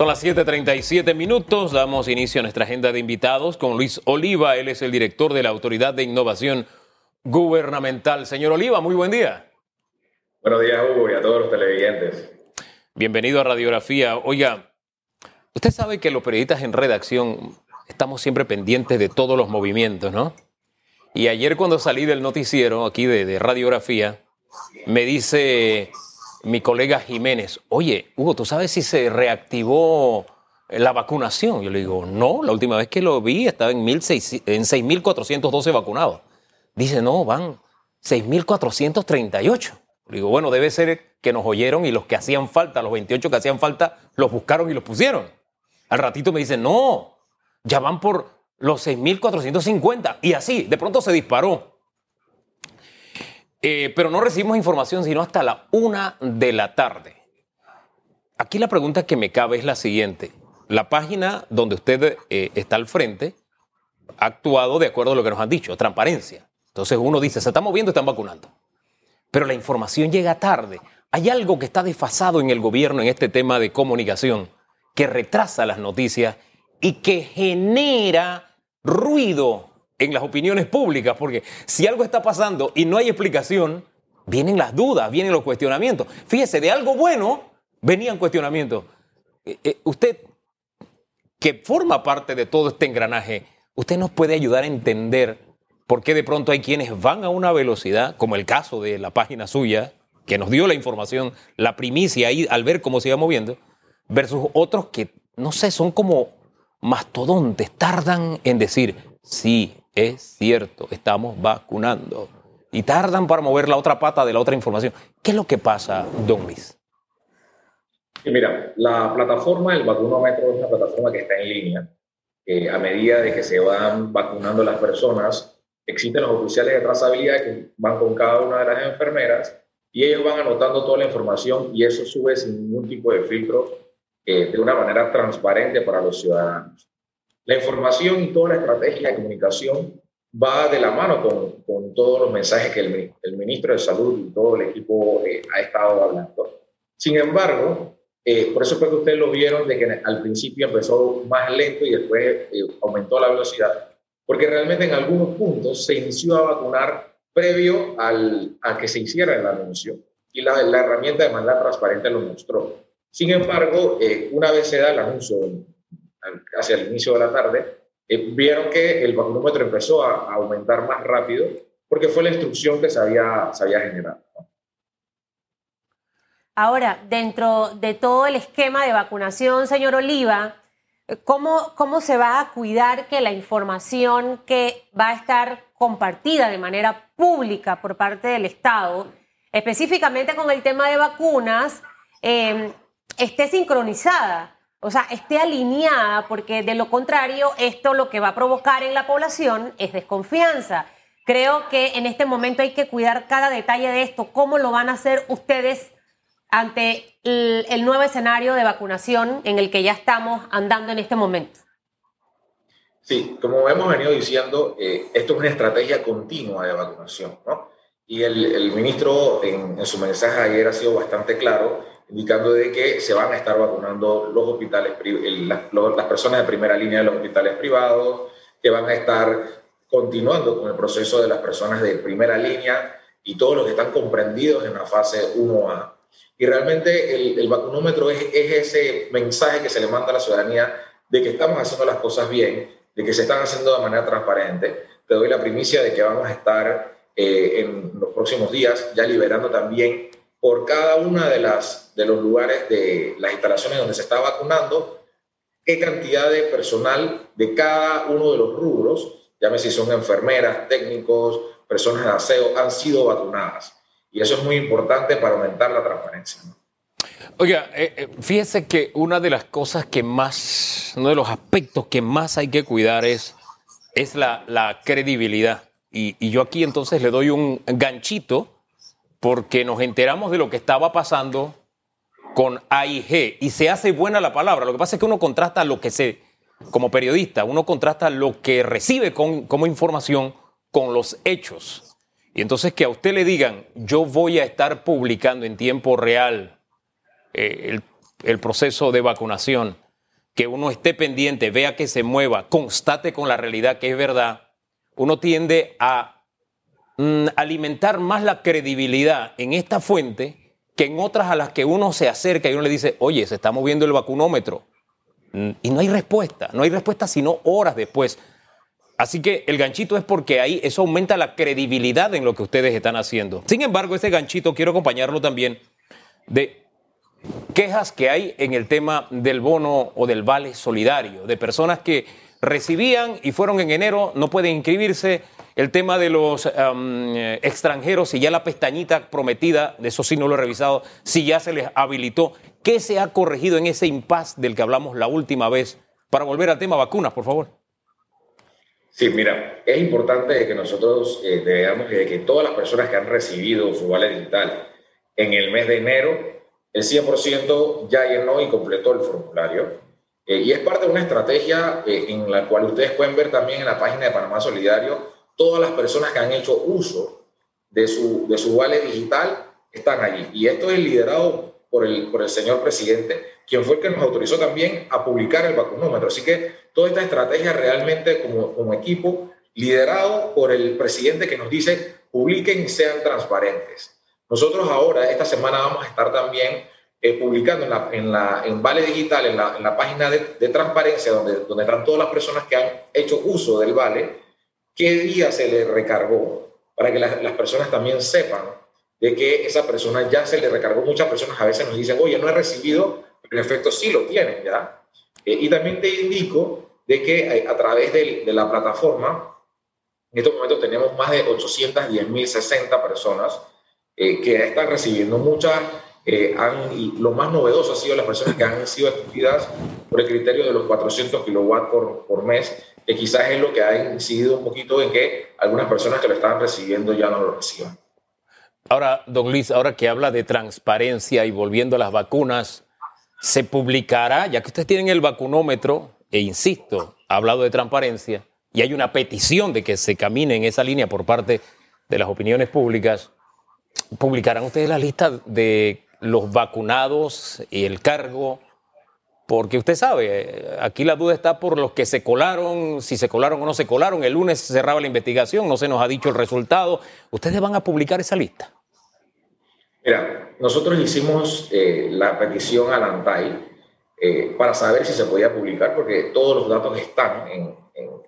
Son las 7:37 minutos. Damos inicio a nuestra agenda de invitados con Luis Oliva. Él es el director de la Autoridad de Innovación Gubernamental. Señor Oliva, muy buen día. Buenos días, Hugo, y a todos los televidentes. Bienvenido a Radiografía. Oiga, usted sabe que los periodistas en redacción estamos siempre pendientes de todos los movimientos, ¿no? Y ayer cuando salí del noticiero aquí de, de Radiografía, me dice mi colega Jiménez, oye, Hugo, ¿tú sabes si se reactivó la vacunación? Yo le digo, no, la última vez que lo vi estaba en, en 6.412 vacunados. Dice, no, van 6.438. Le digo, bueno, debe ser que nos oyeron y los que hacían falta, los 28 que hacían falta, los buscaron y los pusieron. Al ratito me dice, no, ya van por los 6.450. Y así, de pronto se disparó. Eh, pero no recibimos información sino hasta la una de la tarde. Aquí la pregunta que me cabe es la siguiente. La página donde usted eh, está al frente ha actuado de acuerdo a lo que nos han dicho, transparencia. Entonces uno dice, se está moviendo, están vacunando. Pero la información llega tarde. Hay algo que está desfasado en el gobierno en este tema de comunicación, que retrasa las noticias y que genera ruido en las opiniones públicas, porque si algo está pasando y no hay explicación, vienen las dudas, vienen los cuestionamientos. Fíjese, de algo bueno venían cuestionamientos. Eh, eh, usted, que forma parte de todo este engranaje, usted nos puede ayudar a entender por qué de pronto hay quienes van a una velocidad, como el caso de la página suya, que nos dio la información, la primicia ahí al ver cómo se iba moviendo, versus otros que, no sé, son como mastodontes, tardan en decir, sí, es cierto, estamos vacunando. Y tardan para mover la otra pata de la otra información. ¿Qué es lo que pasa, don Luis? mira, la plataforma del vacunómetro es una plataforma que está en línea. a medida de que se van vacunando las personas, existen los oficiales de trazabilidad que van con cada una de las enfermeras y ellos van anotando toda la información y eso sube sin ningún tipo de filtro eh, de una manera transparente para los ciudadanos. La información y toda la estrategia de comunicación va de la mano con, con todos los mensajes que el, el, ministro de Salud y todo el equipo eh, ha estado hablando. Sin embargo, eh, por eso fue que ustedes lo vieron de que al principio empezó más lento y después eh, aumentó la velocidad, porque realmente en algunos puntos se inició a vacunar previo al, a que se hiciera el anuncio y la, la herramienta de manera transparente lo mostró. Sin embargo, una vez se da el anuncio hacia el inicio de la tarde, eh, vieron que el vacunómetro empezó a, aumentar más rápido porque fue la instrucción que se había, se había generado. Ahora, dentro de todo el esquema de vacunación, señor Oliva, ¿cómo, ¿cómo se va a cuidar que la información que va a estar compartida de manera pública por parte del Estado, específicamente con el tema de vacunas, eh, esté sincronizada? O sea, esté alineada, porque de lo contrario, esto lo que va a provocar en la población es desconfianza. Creo que en este momento hay que cuidar cada detalle de esto, cómo lo van a hacer ustedes ante el, nuevo escenario de vacunación en el que ya estamos andando en este momento. Sí, como hemos venido diciendo, eh, esto es una estrategia continua de vacunación, ¿no? Y el, ministro en, en, su mensaje ayer ha sido bastante claro indicando de que se van a estar vacunando los hospitales, las, personas de primera línea de los hospitales privados, que van a estar continuando con el proceso de las personas de primera línea y todos los que están comprendidos en la fase 1A. Y realmente el, vacunómetro es, ese mensaje que se le manda a la ciudadanía de que estamos haciendo las cosas bien, de que se están haciendo de manera transparente. Te doy la primicia de que vamos a estar eh, en los próximos días ya liberando también por cada una de, las, de los lugares de las instalaciones donde se está vacunando, qué cantidad de personal de cada uno de los rubros, llámese si son enfermeras, técnicos, personas de aseo, han sido vacunadas. Y eso es muy importante para aumentar la transparencia. Oiga, eh, eh, fíjese que una de las cosas que más, uno de los aspectos que más hay que cuidar es, es la, la credibilidad. Y, y yo aquí entonces le doy un ganchito porque nos enteramos de lo que estaba pasando con AIG y se hace buena la palabra. Lo que pasa es que uno contrasta lo que se, como periodista, uno contrasta lo que recibe como información con los hechos. Y entonces que a usted le digan, yo voy a estar publicando en tiempo real eh, el proceso de vacunación, que uno esté pendiente, vea que se mueva, constate con la realidad que es verdad, uno tiende a mm, alimentar más la credibilidad en esta fuente que en otras a las que uno se acerca y uno le dice, oye, se está moviendo el vacunómetro. Mm, y no hay respuesta, no hay respuesta sino horas después. Así que el ganchito es porque ahí eso aumenta la credibilidad en lo que ustedes están haciendo. Sin embargo, ese ganchito quiero acompañarlo también de quejas que hay en el tema del bono o del vale solidario, de personas que recibían y fueron en enero, no pueden inscribirse. El tema de los extranjeros, si ya la pestañita prometida, de eso sí no lo he revisado, si ya se les habilitó. ¿Qué se ha corregido en ese impasse del que hablamos la última vez? Para volver al tema vacunas, por favor. Sí, mira, es importante que nosotros eh, veamos que todas las personas que han recibido su vale digital en el mes de enero, el 100% ya llenó y completó el formulario. Eh, y es parte de una estrategia eh, en la cual ustedes pueden ver también en la página de Panamá Solidario, todas las personas que han hecho uso de su, de su digital están allí. Y esto es liderado por el, por el señor presidente, quien fue el que nos autorizó también a publicar el vacunómetro. Así que toda esta estrategia realmente como, como equipo, liderado por el presidente que nos dice, publiquen y sean transparentes. Nosotros ahora, esta semana, vamos a estar también eh, publicando en, la, en, la, en Vale Digital, en la, en la página de, de, transparencia, donde, donde están todas las personas que han hecho uso del Vale, qué día se le recargó, para que las, las personas también sepan de que esa persona ya se le recargó. Muchas personas a veces nos dicen, oye, no he recibido, pero en efecto sí lo tienen ya. Eh, y también te indico de que eh, a través de, de, la plataforma, en estos momentos tenemos más de 810.060 personas eh, que están recibiendo muchas. han, y lo más novedoso ha sido las personas que han sido estudiadas por el criterio de los 400 kilowatts por, por mes, que quizás es lo que ha incidido un poquito en que algunas personas que lo estaban recibiendo ya no lo reciban. Ahora, don Luis, ahora que habla de transparencia y volviendo a las vacunas, se publicará, ya que ustedes tienen el vacunómetro, e insisto, ha hablado de transparencia, y hay una petición de que se camine en esa línea por parte de las opiniones públicas, ¿publicarán ustedes la lista de los vacunados y el cargo? Porque usted sabe, aquí la duda está por los que se colaron, si se colaron o no se colaron. El lunes se cerraba la investigación, no se nos ha dicho el resultado. ¿Ustedes van a publicar esa lista? Mira, nosotros hicimos eh, la petición a la ANTAI eh, para saber si se podía publicar, porque todos los datos están en,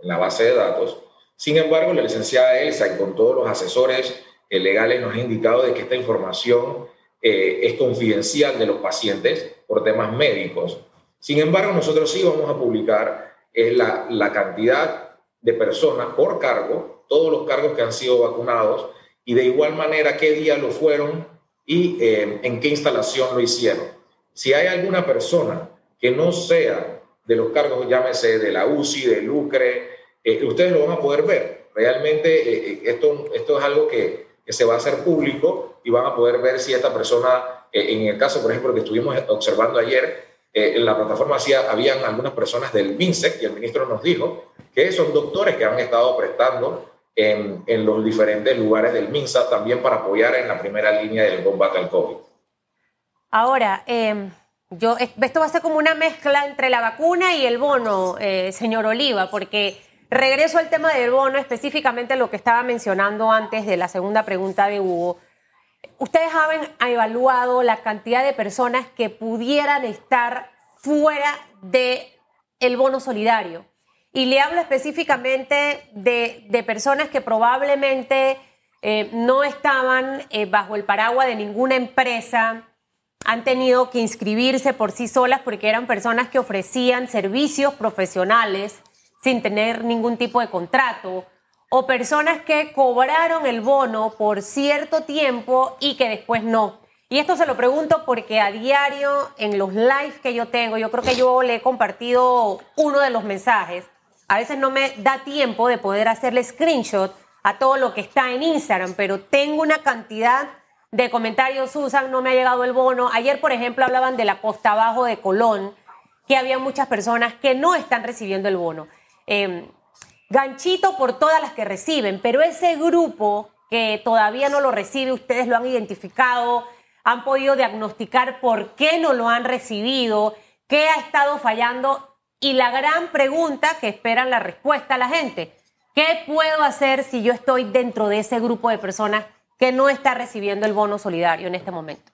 la base de datos. Sin embargo, la licenciada Elsa y con todos los asesores legales nos ha indicado de que esta información eh, es confidencial de los pacientes por temas médicos. Sin embargo, nosotros sí vamos a publicar la, cantidad de personas por cargo, todos los cargos que han sido vacunados y de igual manera qué día lo fueron y eh, en qué instalación lo hicieron. Si hay alguna persona que no sea de los cargos, llámese de la UCI, de Lucre, eh, ustedes lo van a poder ver. Realmente eh, esto, esto es algo que, se va a hacer público y van a poder ver si esta persona, en el caso, por ejemplo, que estuvimos observando ayer, en la plataforma hacía, habían algunas personas del MINSEC y el ministro nos dijo que son doctores que han estado prestando en, en, los diferentes lugares del MINSA también para apoyar en la primera línea del combate al COVID. Ahora, eh, yo, esto va a ser como una mezcla entre la vacuna y el bono, eh, señor Oliva, porque regreso al tema del bono, específicamente lo que estaba mencionando antes de la segunda pregunta de Hugo. Ustedes han evaluado la cantidad de personas que pudieran estar fuera del el bono solidario. Y le hablo específicamente de, de personas que probablemente eh, no estaban eh, bajo el paraguas de ninguna empresa, han tenido que inscribirse por sí solas porque eran personas que ofrecían servicios profesionales sin tener ningún tipo de contrato, o personas que cobraron el bono por cierto tiempo y que después no. Y esto se lo pregunto porque a diario en los lives que yo tengo, yo creo que yo le he compartido uno de los mensajes a veces no me da tiempo de poder hacerle screenshot a todo lo que está en Instagram, pero tengo una cantidad de comentarios, Susan, no me ha llegado el bono. Ayer, por ejemplo, hablaban de la costa abajo de Colón, que había muchas personas que no están recibiendo el bono. Eh, ganchito por todas las que reciben, pero ese grupo que todavía no lo recibe, ustedes lo han identificado, han podido diagnosticar por qué no lo han recibido, qué ha estado fallando Y la gran pregunta que esperan la respuesta a la gente, ¿qué puedo hacer si yo estoy dentro de ese grupo de personas que no está recibiendo el bono solidario en este momento?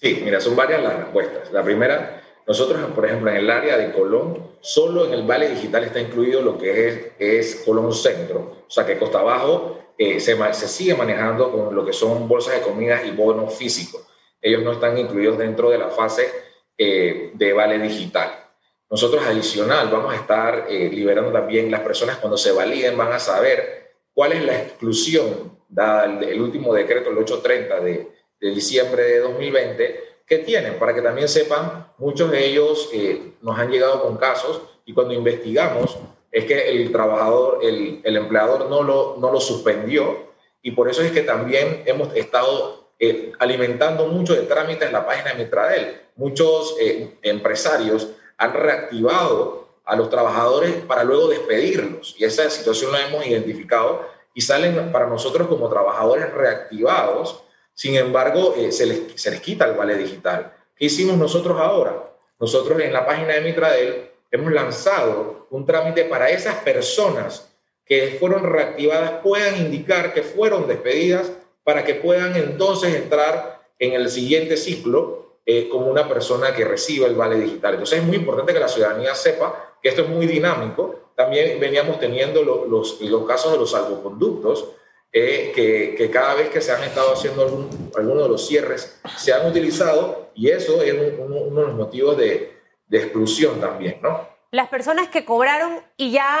Sí, mira, son varias las respuestas. La primera, nosotros, por ejemplo, en el área de Colón, solo en el Vale Digital está incluido lo que es, es Colón Centro. O sea, que Costa Abajo eh, se, se, sigue manejando con lo que son bolsas de comida y bonos físicos. Ellos no están incluidos dentro de la fase eh, de Vale Digital. Nosotros adicional vamos a estar eh, liberando también las personas cuando se validen, van a saber cuál es la exclusión, dada el, el último decreto, el 830 de, de diciembre de 2020, que tienen, para que también sepan, muchos de ellos eh, nos han llegado con casos y cuando investigamos es que el trabajador, el, el, empleador no lo, no lo suspendió y por eso es que también hemos estado eh, alimentando mucho de trámites en la página de Mitradel. Muchos eh, empresarios han reactivado a los trabajadores para luego despedirlos y esa situación la hemos identificado y salen para nosotros como trabajadores reactivados sin embargo, eh, se, les, se les quita el vale digital. ¿Qué hicimos nosotros ahora? Nosotros en la página de Mitradel hemos lanzado un trámite para esas personas que fueron reactivadas puedan indicar que fueron despedidas para que puedan entonces entrar en el siguiente ciclo eh, como una persona que reciba el vale digital. Entonces es muy importante que la ciudadanía sepa que esto es muy dinámico. También veníamos teniendo los, los, casos de los salvoconductos, eh, que, que, cada vez que se han estado haciendo algún, algunos de los cierres se han utilizado y eso es un, un, uno de los motivos de, de exclusión también, ¿no? Las personas que cobraron y ya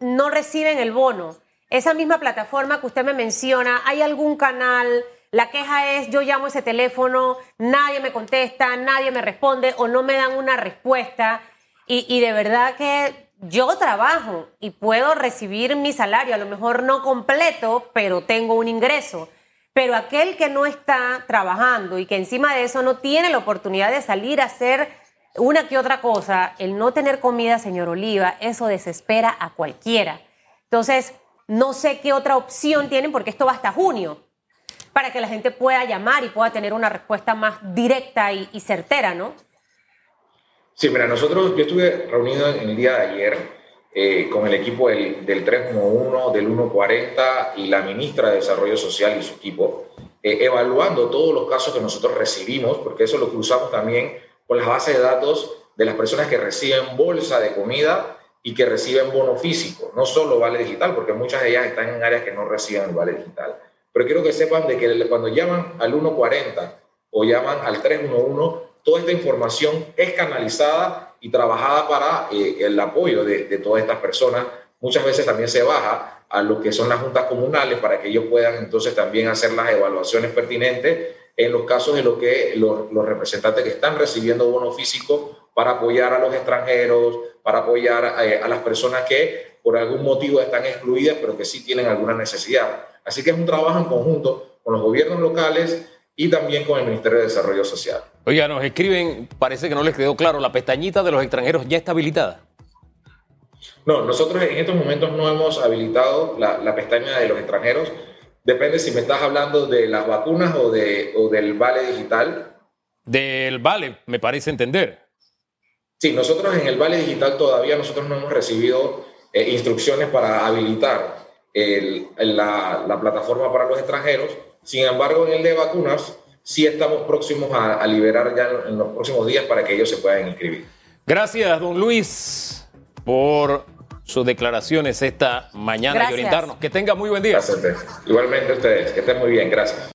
no reciben el bono, esa misma plataforma que usted me menciona, ¿hay algún canal? La queja es, yo llamo ese teléfono, nadie me contesta, nadie me responde o no me dan una respuesta. Y, y de verdad que yo trabajo y puedo recibir mi salario, a lo mejor no completo, pero tengo un ingreso. Pero aquel que no está trabajando y que encima de eso no tiene la oportunidad de salir a hacer una que otra cosa, el no tener comida, señor Oliva, eso desespera a cualquiera. Entonces, no sé qué otra opción tienen porque esto va hasta junio, para que la gente pueda llamar y pueda tener una respuesta más directa y, y certera, ¿no? Sí, mira, nosotros, yo estuve reunido en el día de ayer eh, con el equipo del, del 311, del 140 y la ministra de Desarrollo Social y su equipo, eh, evaluando todos los casos que nosotros recibimos, porque eso lo cruzamos también con las bases de datos de las personas que reciben bolsa de comida y que reciben bono físico, no solo vale digital, porque muchas de ellas están en áreas que no reciben el vale digital. Pero quiero que sepan de que cuando llaman al 140 o llaman al 311, toda esta información es canalizada y trabajada para eh, el apoyo de, todas estas personas. Muchas veces también se baja a lo que son las juntas comunales para que ellos puedan entonces también hacer las evaluaciones pertinentes en los casos de lo que los, representantes que están recibiendo bono físico para apoyar a los extranjeros, para apoyar a, a las personas que por algún motivo están excluidas, pero que sí tienen alguna necesidad. Así que es un trabajo en conjunto con los gobiernos locales, y también con el Ministerio de Desarrollo Social. Oiga, nos escriben, parece que no les quedó claro, la pestañita de los extranjeros ya está habilitada. No, nosotros en estos momentos no hemos habilitado la, la pestaña de los extranjeros. Depende si me estás hablando de las vacunas o, de, o del vale digital. Del vale, me parece entender. Sí, nosotros en el vale digital todavía nosotros no hemos recibido eh, instrucciones para habilitar el, la, la plataforma para los extranjeros sin embargo, en el de vacunas sí estamos próximos a, a, liberar ya en los próximos días para que ellos se puedan inscribir. Gracias, don Luis, por sus declaraciones esta mañana Gracias. y orientarnos. Que tenga muy buen día. Gracias. Igualmente ustedes, que estén muy bien. Gracias.